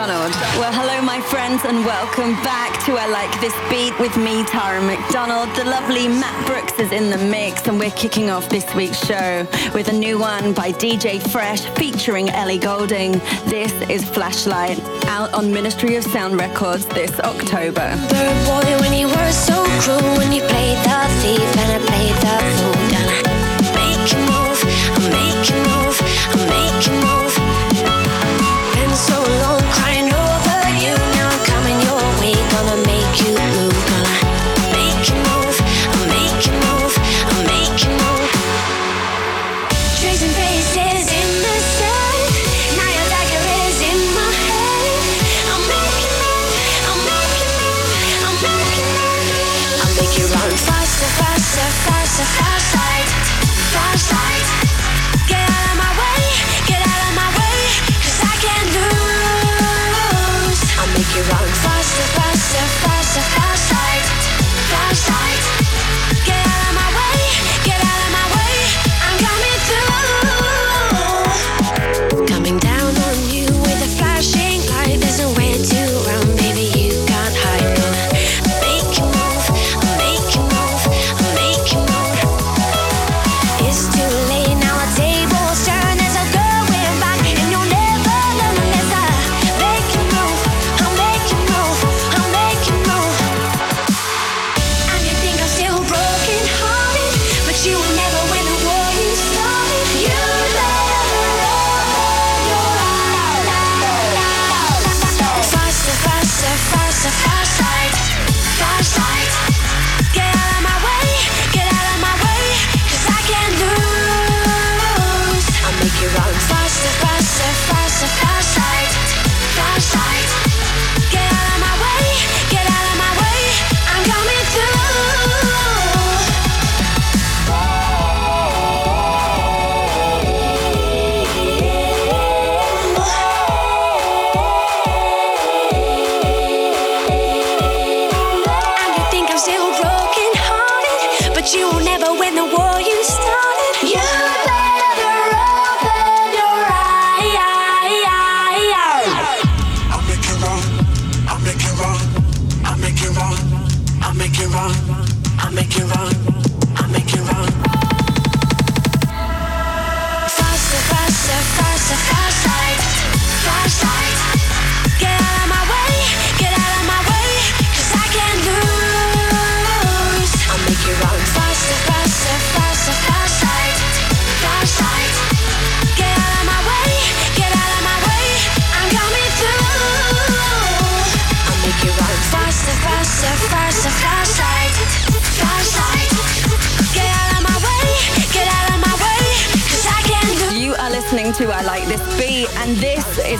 McDonald. Well, hello, my friends, and welcome back to I Like This Beat with me, Tara McDonald. The lovely Matt Brooks is in the mix, and we're kicking off this week's show with a new one by DJ Fresh featuring Ellie Goulding. This is Flashlight, out on Ministry of Sound Records this October. Boy, when you were so cruel, when you played the thief and I played the fool,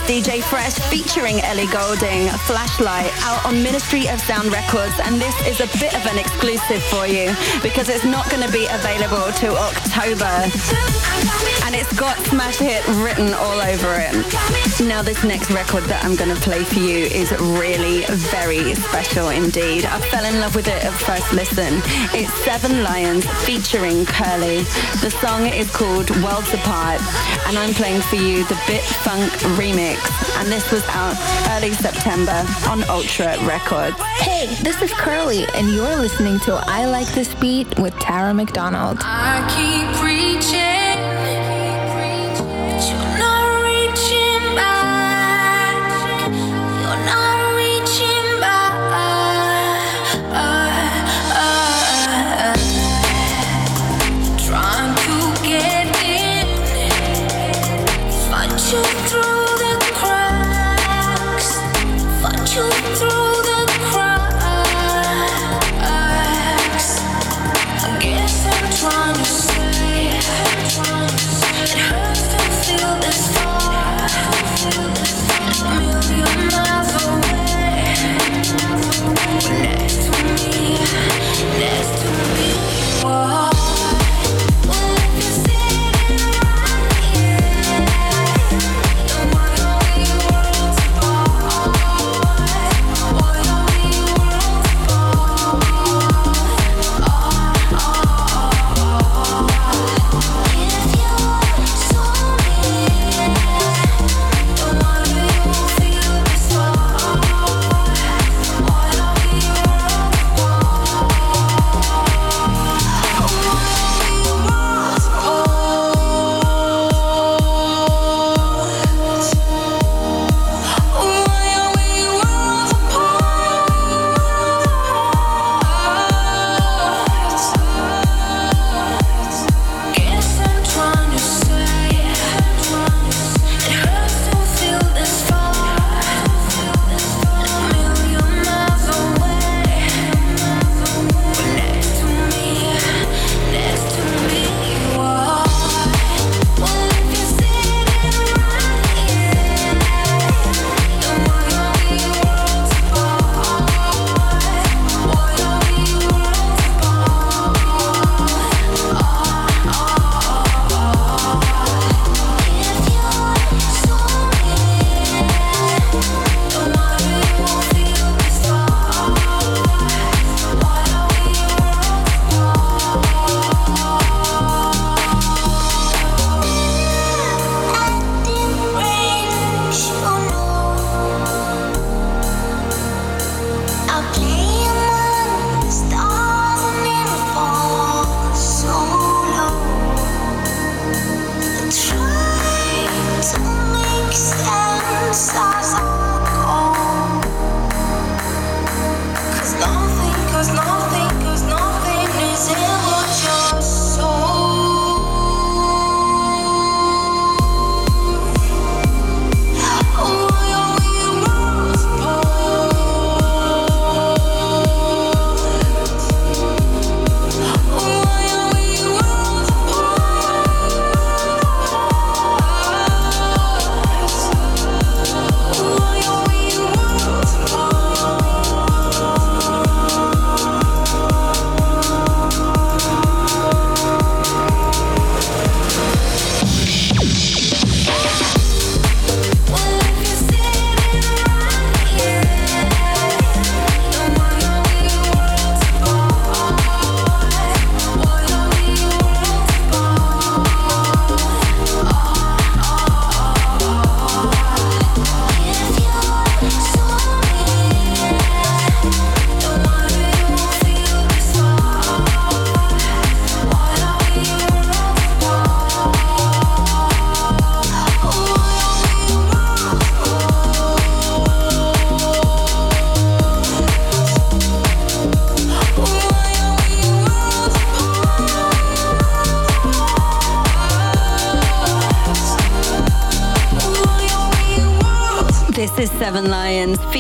is DJ Fresh featuring Ellie Goulding, Flashlight, out on Ministry of Sound Records, and this is a bit of an exclusive for you because it's not going to be available till October, got Smash Hit written all over it. Now, this next record that I'm going to play for you is really very special indeed. I fell in love with it at first listen. It's Seven Lions featuring Kerli. The song is called Worlds Apart, and I'm playing for you the Bit Funk remix, and this was out early September on Ultra Records. Hey, this is Kerli, and you're listening to I Like This Beat with Tara McDonald. I keep reaching.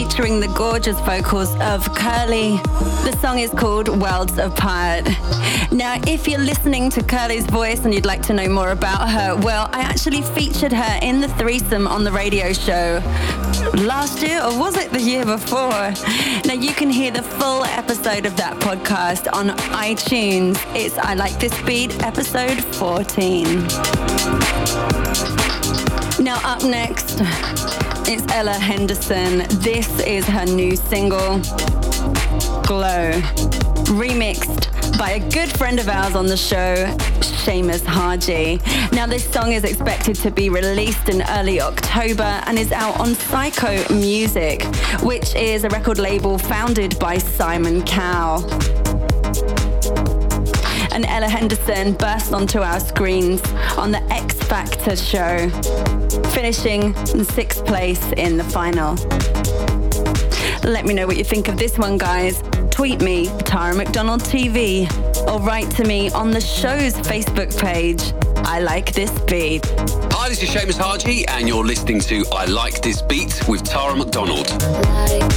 Featuring the gorgeous vocals of Kerli. The song is called Worlds Apart. Now, if you're listening to Kerli's voice and you'd like to know more about her, well, I actually featured her in the threesome on the radio show last year, or was it the year before? Now, you can hear the full episode of that podcast on iTunes. It's I Like This Beat, episode 14. Now, up next, it's Ella Henderson. This is her new single, Glow, remixed by a good friend of ours on the show, Seamus Haji. Now, this song is expected to be released in early October and is out on Syco Music, which is a record label founded by Simon Cowell and Ella Henderson burst onto our screens on the X Factor show finishing in sixth place in the final. Let me know what you think of this one, guys. Tweet me, Tara McDonald TV, or write to me on the show's Facebook page. I like this beat. Hi, this is Seamus Haji, and you're listening to I Like This Beat with Tara McDonald. Like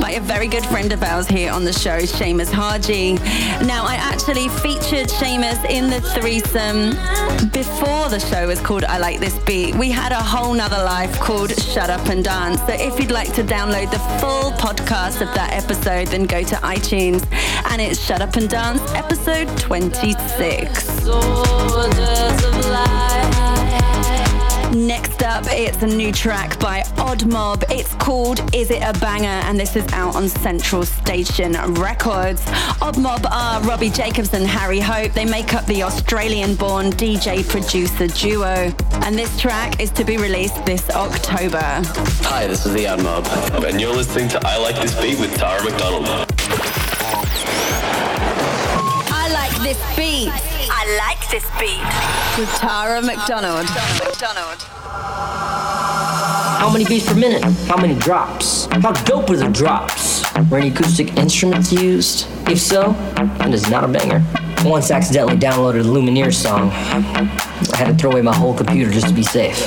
by a very good friend of ours here on the show, Seamus Haji. Now, I actually featured Seamus in the threesome before the show was called I Like This Beat. We had a whole nother life called Shut Up and Dance. So if you'd like to download the full podcast of that episode, then go to iTunes and it's Shut Up and Dance episode 26. Next up, it's a new track by Odd Mob. It's called Is It a Banger? And this is out on Central Station Records. Odd Mob are Robbie Jacobs and Harry Hope. They make up the Australian born DJ producer duo. And this track is to be released this October. Hi, this is the Odd Mob, and you're listening to I Like This Beat with Tara McDonald. I like this beat. I like this beat. With Tara McDonald. McDonald. How many beats per minute? How many drops? How dope are the drops? Were any acoustic instruments used? If so, then it is not a banger. Once accidentally downloaded a Lumineer song. I had to throw away my whole computer just to be safe.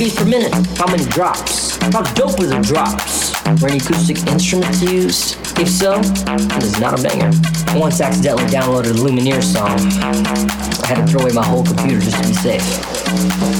beats per minute? How many drops? How dope are the drops? Were any acoustic instruments used? If so, it is not a banger. I Once accidentally downloaded a Lumineer song. I had to throw away my whole computer just to be safe.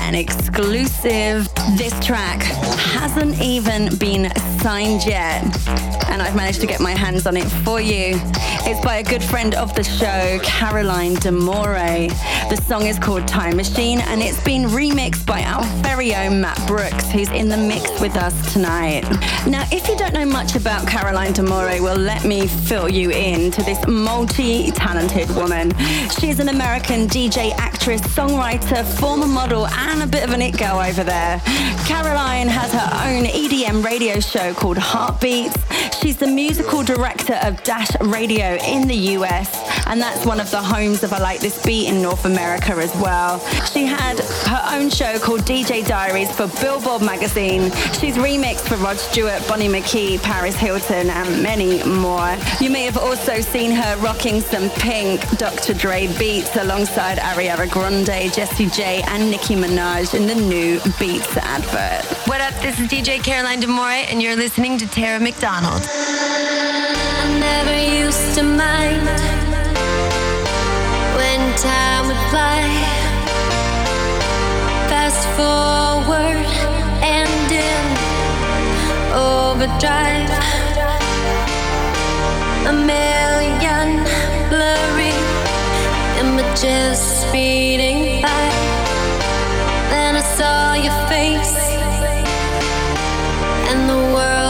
an exclusive. This track hasn't even been signed yet, and I've managed to get my hands on it for you. It's by a good friend of the show, Caroline D'Amore. The song is called Time Machine, and it's been remixed by our very own Matt Brooks, who's in the mix with us tonight. Now, if you don't know much about Caroline D'Amore, well, let me fill you in to this multi talented woman. She's an American DJ, songwriter, former model, and a bit of an it girl over there. Caroline has her own EDM radio show called Heartbeats. She's the musical director of Dash Radio in the US, and that's one of the homes of I Like This Beat in North America as well. She had her own show called DJ Diaries for Billboard magazine. She's remixed for Rod Stewart, Bonnie McKee, Paris Hilton, and many more. You may have also seen her rocking some pink Dr. Dre beats alongside Ariana Grande, Jessie J, and Nicki Minaj in the new Beats advert. What up? This is DJ Caroline D'Amore, and you're listening to Tara McDonald. I never used to mind when time would fly. Fast forward and in overdrive. A million blurry images speeding by. Then I saw your face, and the world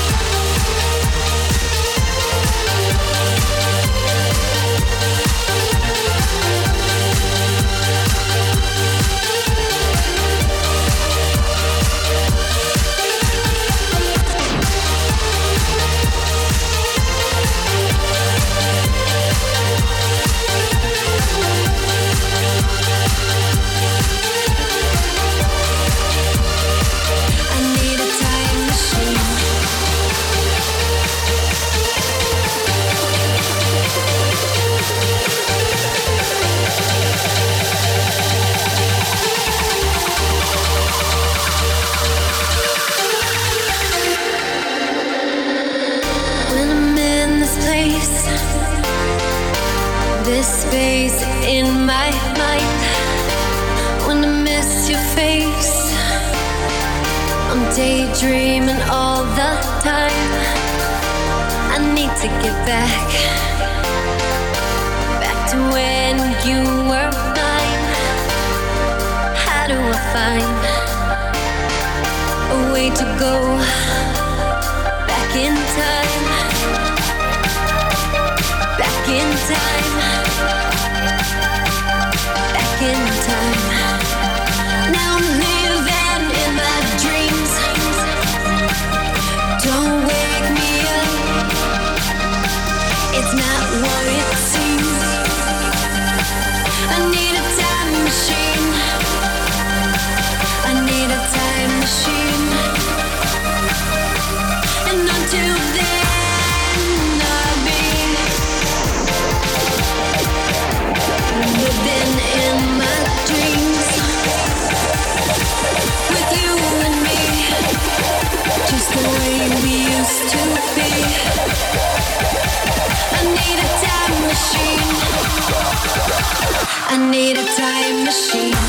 need a time machine.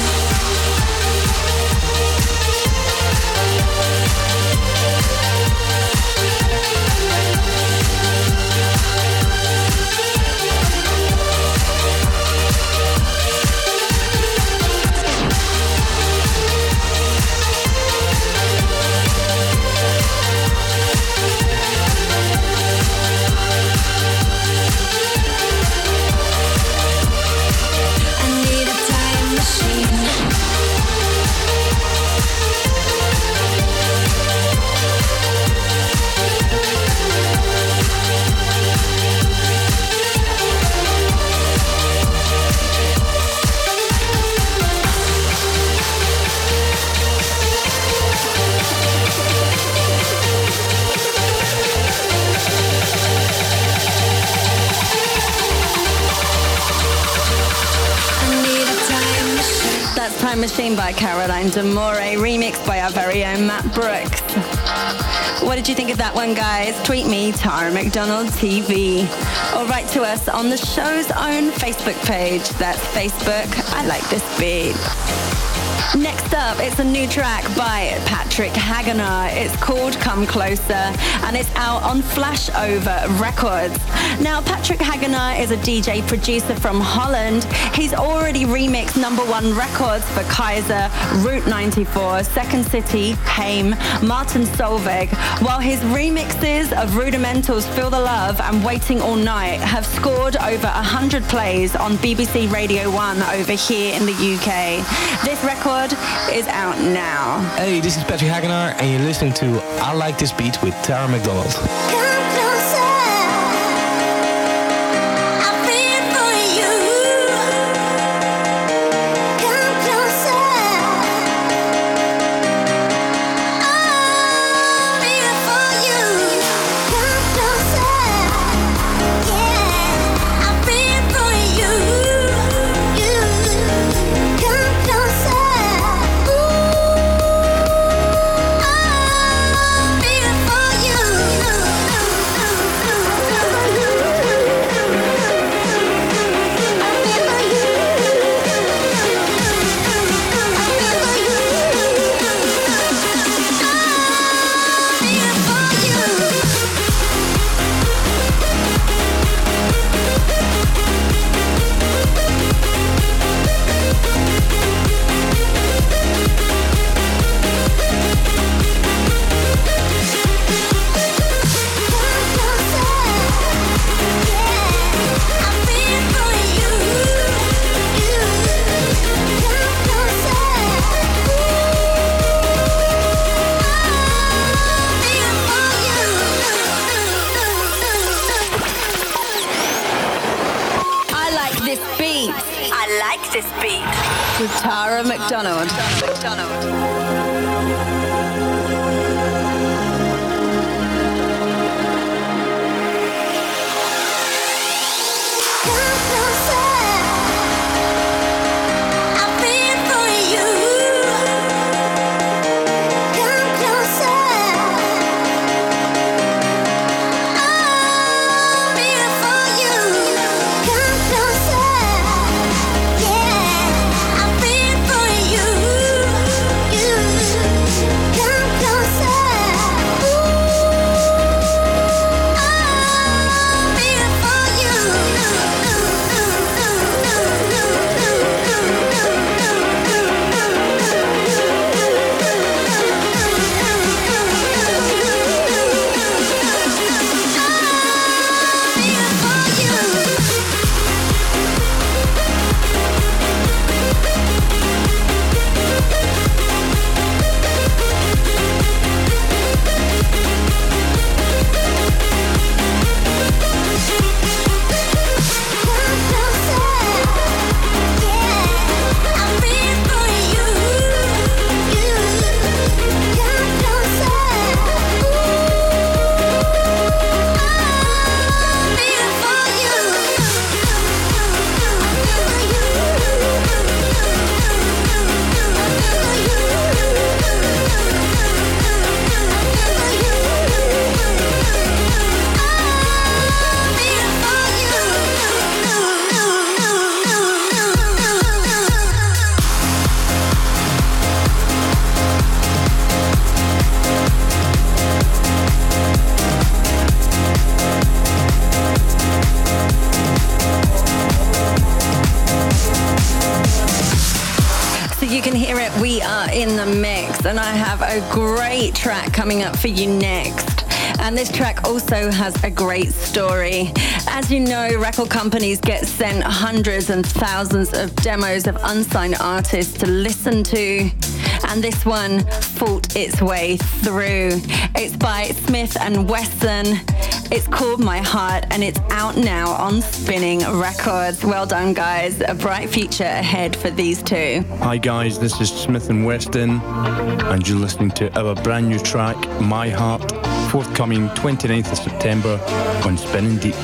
By Caroline D'Amore, remixed by our very own Matt Brooks. What did you think of that one, guys? Tweet me, Tara McDonald TV, or write to us on the show's own Facebook page. That's Facebook. I like this beat. Next up, it's a new track by Patrick Hagenaar. It's called Come Closer and it's out on Flashover Records. Now, Patrick Hagenaar is a DJ producer from Holland. He's already remixed number one records for Kaiser, Route 94, Second City, Haim, Martin Solveig, while his remixes of Rudimentals Feel the Love and Waiting All Night have scored over 100 plays on BBC Radio 1 over here in the UK. This record is out now. Hey, this is Patrick Hagenaar, and you're listening to I Like This Beat with Tara McDonald. A great track coming up for you next. And this track also has a great story. As you know, record companies get sent hundreds and thousands of demos of unsigned artists to listen to. And this one fought its way through. It's by Smith and Wesson. It's called My Heart and it's out now on Spinnin' Records. Well done, guys. A bright future ahead for these two. Hi, guys. This is Smith and Weston, and you're listening to our brand new track, My Heart forthcoming 29th of September on Spinnin' Deep.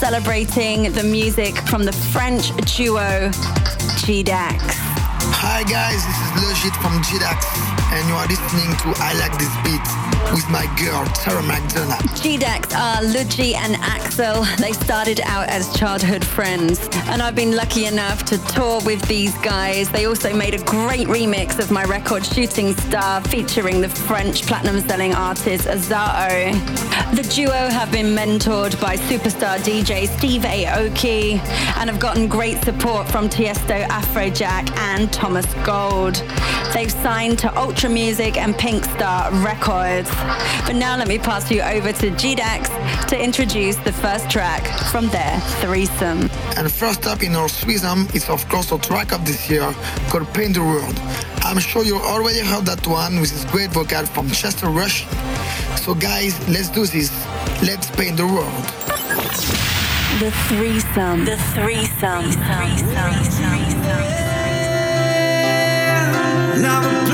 Celebrating the music from the French duo G-Dax. Hi guys, this is Luigi from G-Dax, and you are listening to I Like This Beat with my girl, Tara McDonald. G-Dax are Luigi and Axel. They started out as childhood friends, and I've been lucky enough to tour with these guys. They also made a great remix of my record Shooting Star featuring the French platinum selling artist Azao. The duo have been mentored by superstar DJ Steve Aoki and have gotten great support from Tiesto Afrojack and Thomas Gold. They've signed to Ultra Music and Pink Star Records. But now let me pass you over to G-Dax to introduce the first track from their threesome. And first up in our threesome is of course a track of this year called Paint the World. I'm sure you already heard that one with this great vocal from Chester Rush. So guys, let's do this. Let's paint the world. The threesome. The threesome. The threesome. The threesome. Now the place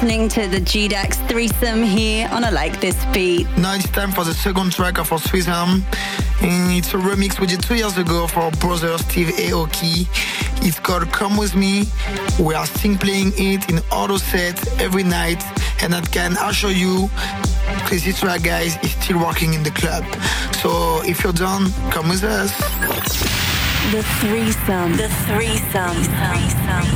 listening to the G-Dax threesome here on a Like This Beat. Now it's time for the second track of our Arm. And it's a remix we did two years ago for our brother Steve Aoki. It's called Come With Me. We are still playing it in auto set every night. And I can assure you, Crazy Track guys is still working in the club. So if you're done, come with us. The threesome. The threesome. Let's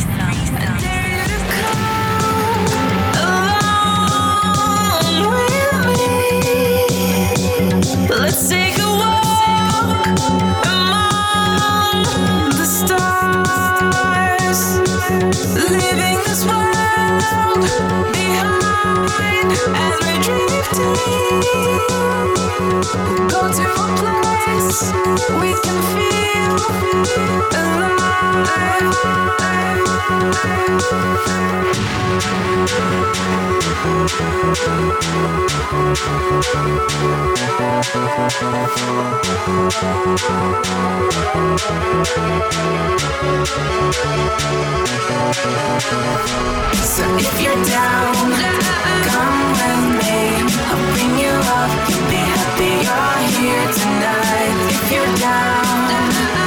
we can feel So if you're down, come with me. I'll bring you up. You'll be happy you're here tonight. If you're down,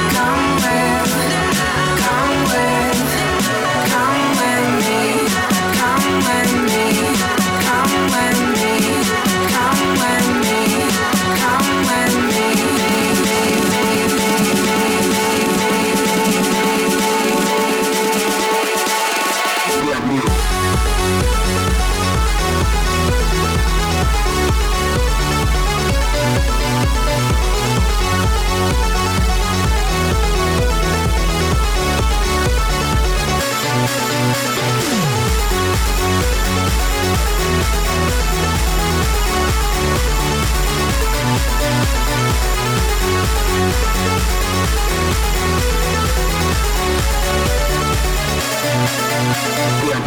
We'll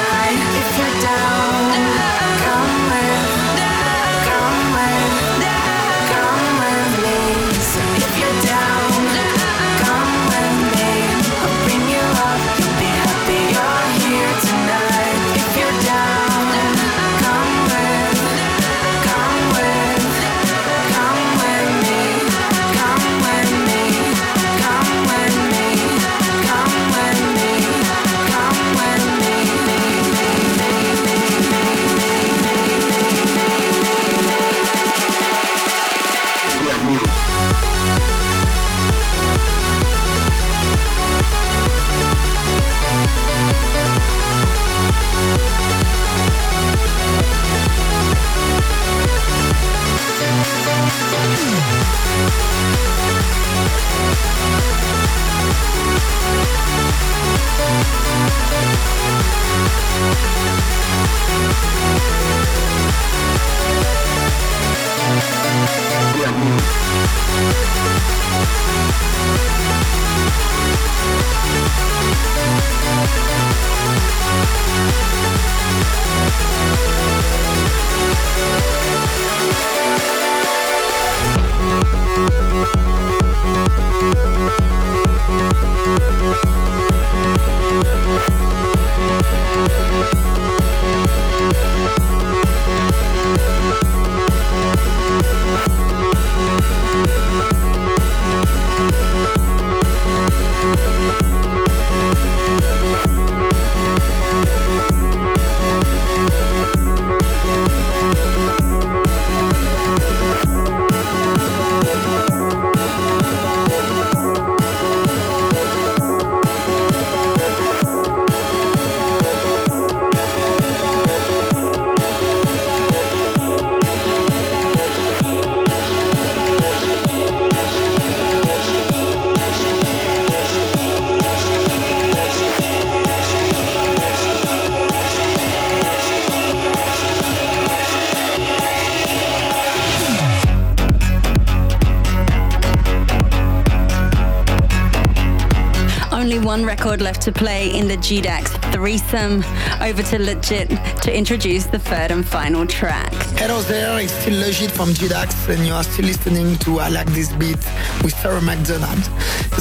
left to play in the GDAX threesome. Over to Luigi to introduce the third and final track. Hello there, it's still Luigi from GDAX and you are still listening to I Like This Beat with Tara McDonald.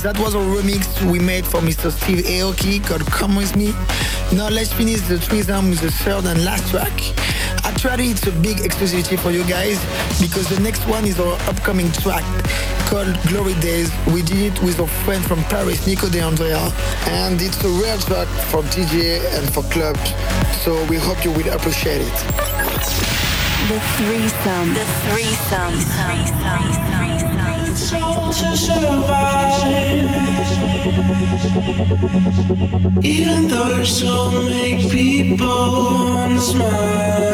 That was a remix we made for Mr. Steve Aoki called Come With Me. Now let's finish the threesome with the third and last track. Actually, it's a big exclusivity for you guys because the next one is our upcoming track called Glory Days. We did it with our friend from Paris, Nico De Andrea, and it's a rare track for DJ and for clubs. So we hope you will appreciate it. The threesome. The threesome. to survive. Even though your soul make people smile.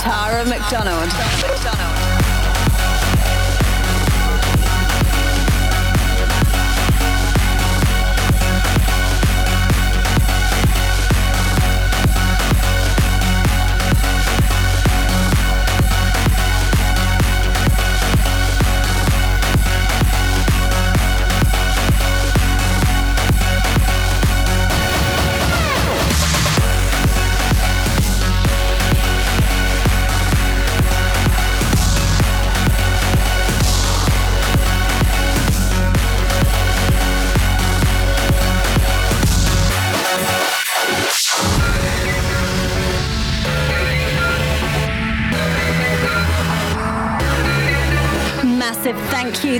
Tara McDonald.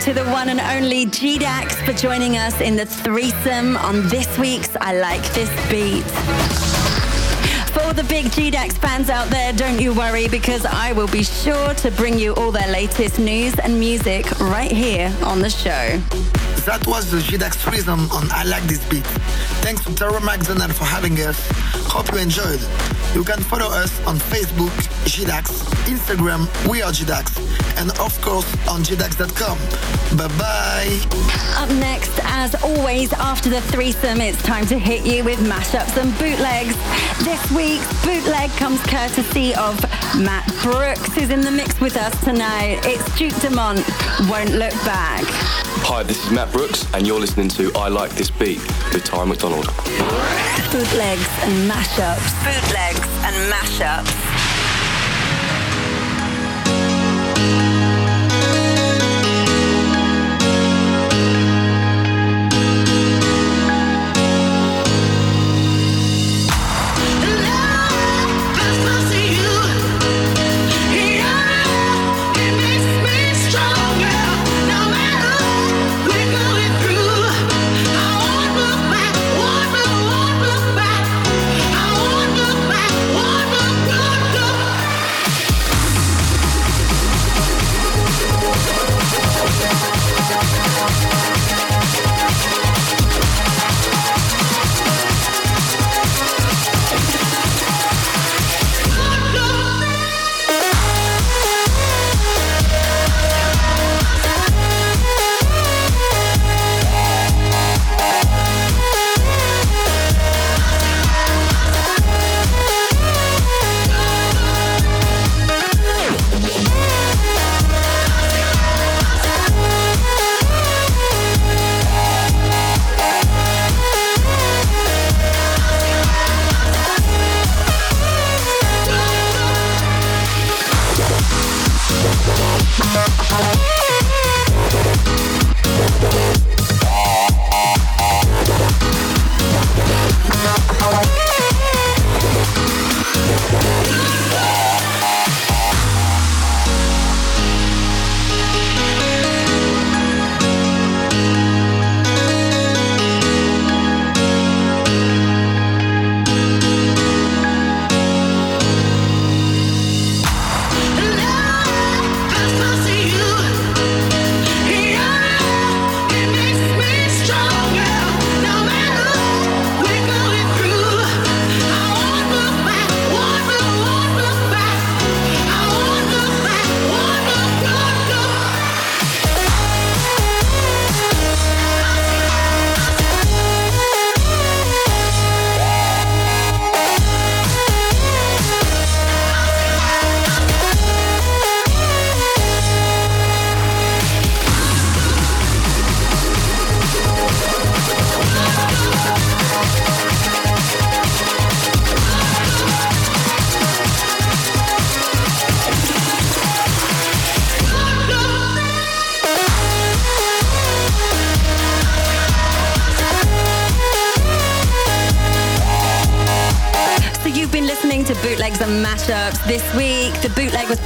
To the one and only G-Dax for joining us in the threesome on this week's I Like This Beat. For all the big G-Dax fans out there, don't you worry because I will be sure to bring you all their latest news and music right here on the show. That was the GDAX threesome on I Like This Beat. Thanks to Tara McDonald for having us. Hope you enjoyed. You can follow us on Facebook, GDAX, Instagram, We Are GDAX, and of course on GDAX.com. Bye bye. Up next, as always, after the threesome, it's time to hit you with mashups and bootlegs. This week's bootleg comes courtesy of Matt Brooks, who's in the mix with us tonight. It's Duke Dumont, Won't Look Back. Hi, this is Matt Brooks, and you're listening to I Like This Beat with Tara McDonald. Bootlegs and mashups. Bootlegs and mashups.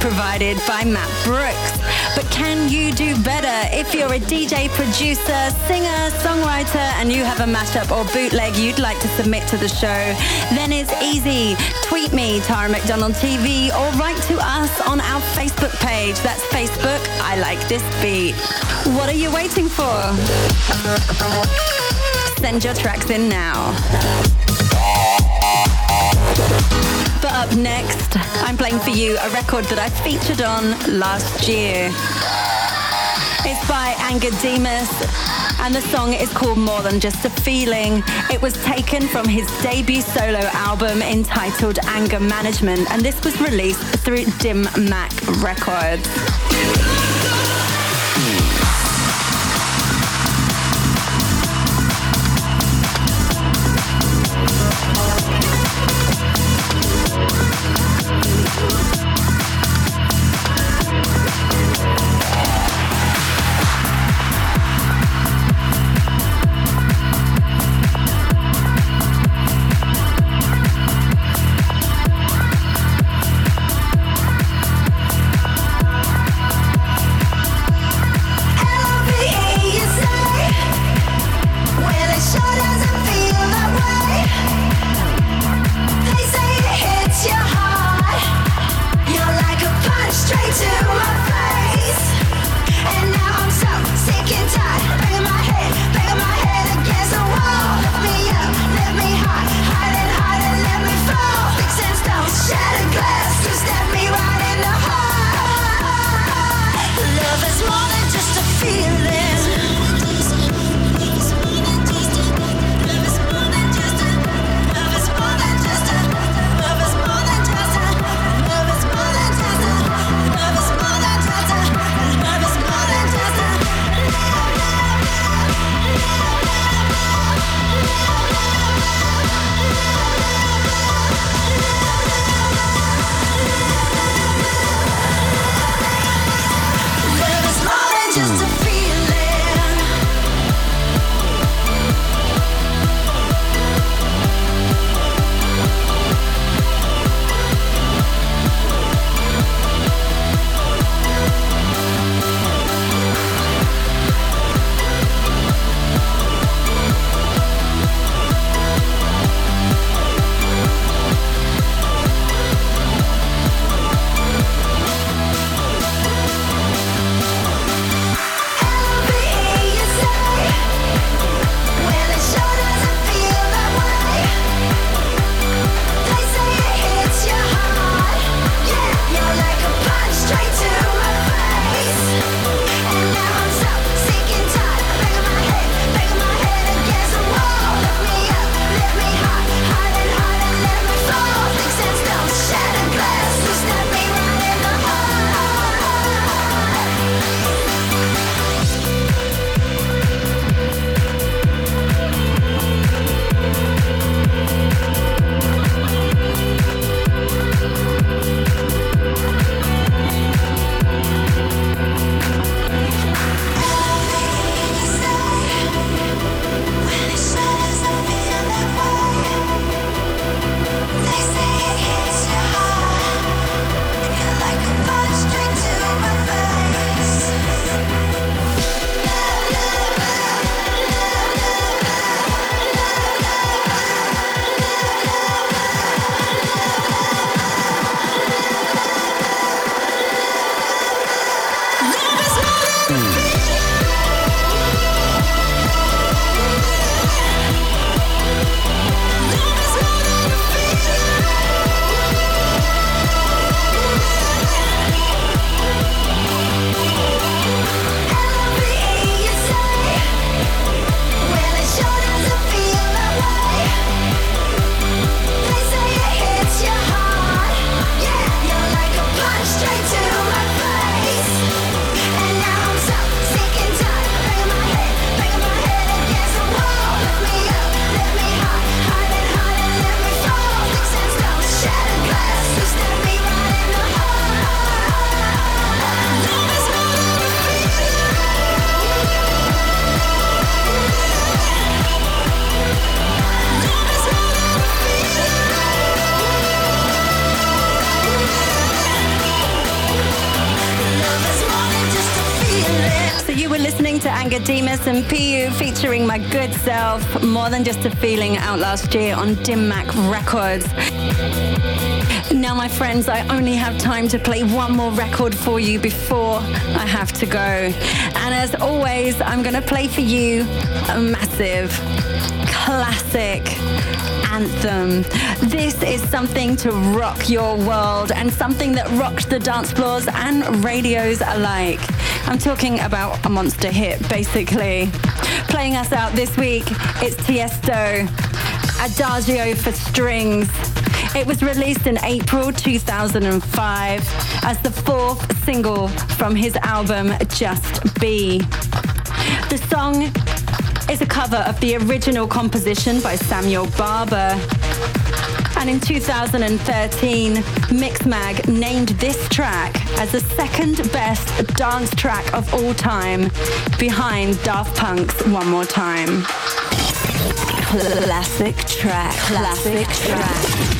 Provided by Matt Brooks. But can you do better? If you're a DJ, producer, singer, songwriter, and you have a mashup or bootleg you'd like to submit to the show, then it's easy. Tweet me, Tara McDonald TV, or write to us on our Facebook page. That's Facebook, I like this beat. What are you waiting for? Send your tracks in now. Up next, I'm playing for you a record that I featured on last year. It's by Angger Dimas, and the song is called More Than Just a Feeling. It was taken from his debut solo album entitled Anger Management, and this was released through Dim Mak Records. Dimas and PU featuring my good self, more than just a feeling out last year on Dim Mak Records. Now, my friends, I only have time to play one more record for you before I have to go. And as always, I'm going to play for you a massive classic anthem. This is something to rock your world and something that rocked the dance floors and radios alike. I'm talking about a monster hit, basically. Playing us out this week, it's Tiesto, Adagio for Strings. It was released in April 2005 as the fourth single from his album Just Be. The song is a cover of the original composition by Samuel Barber. And in 2013, Mixmag named this track as the second best dance track of all time, behind Daft Punk's One More Time. Classic track, classic track.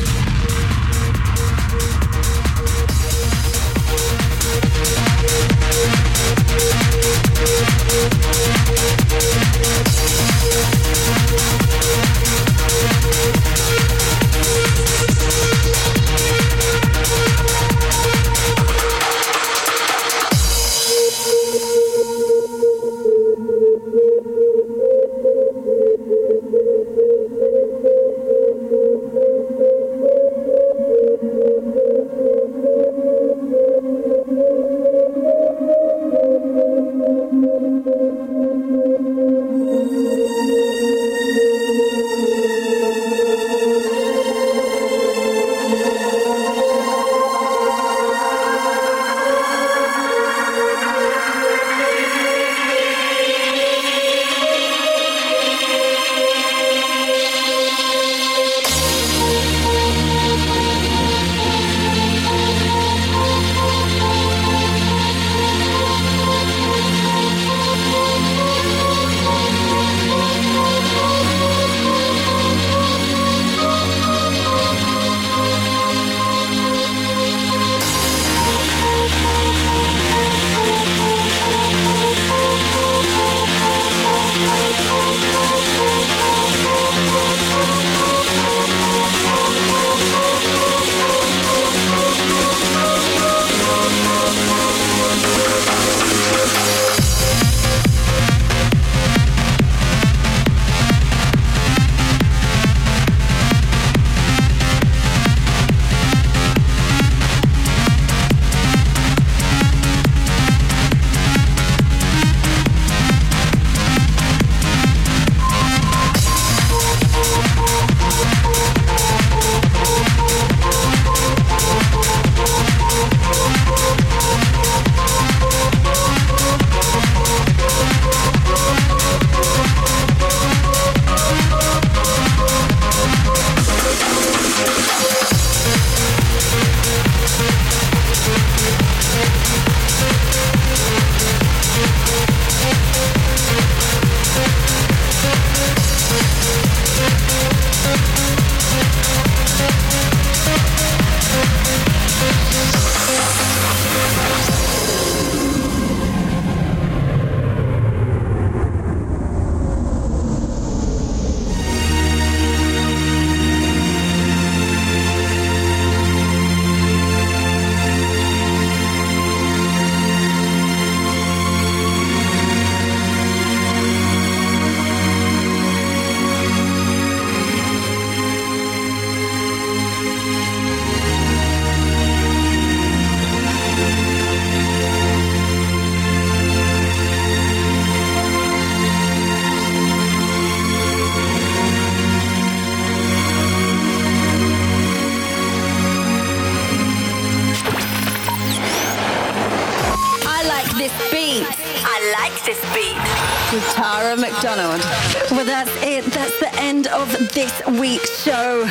This week's show.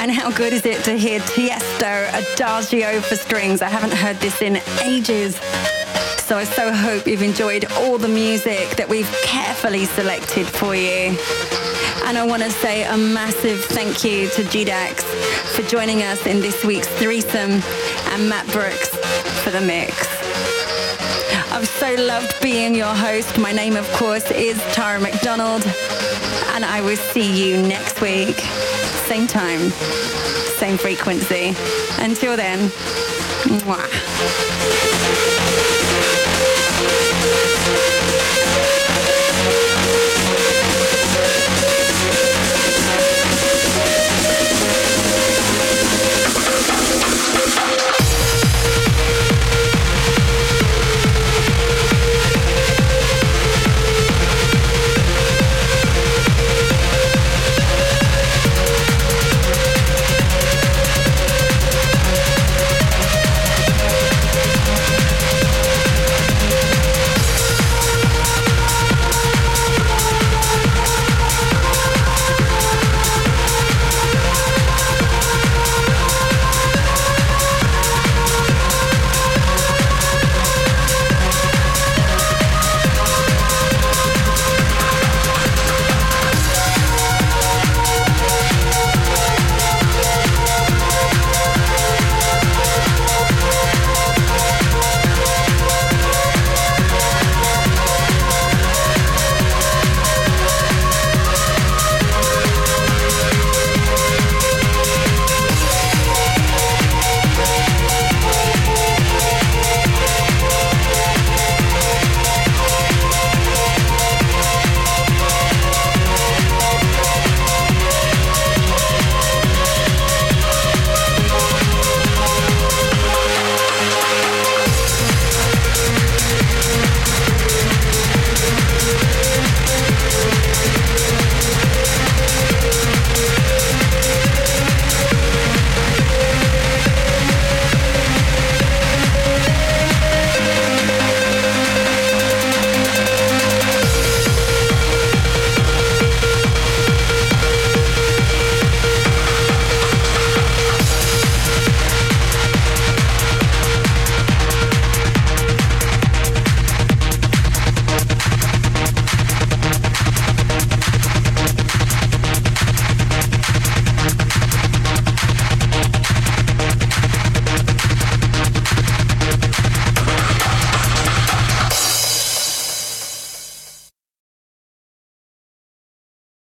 And how good is it to hear Tiesto Adagio for strings? I haven't heard this in ages. So I so hope you've enjoyed all the music that we've carefully selected for you. And I want to say a massive thank you to GDAX for joining us in this week's threesome and Matt Brooks for the mix. I've so loved being your host. My name, of course, is Tara McDonald, and I will see you next week. Same time, same frequency. Until then, mwah.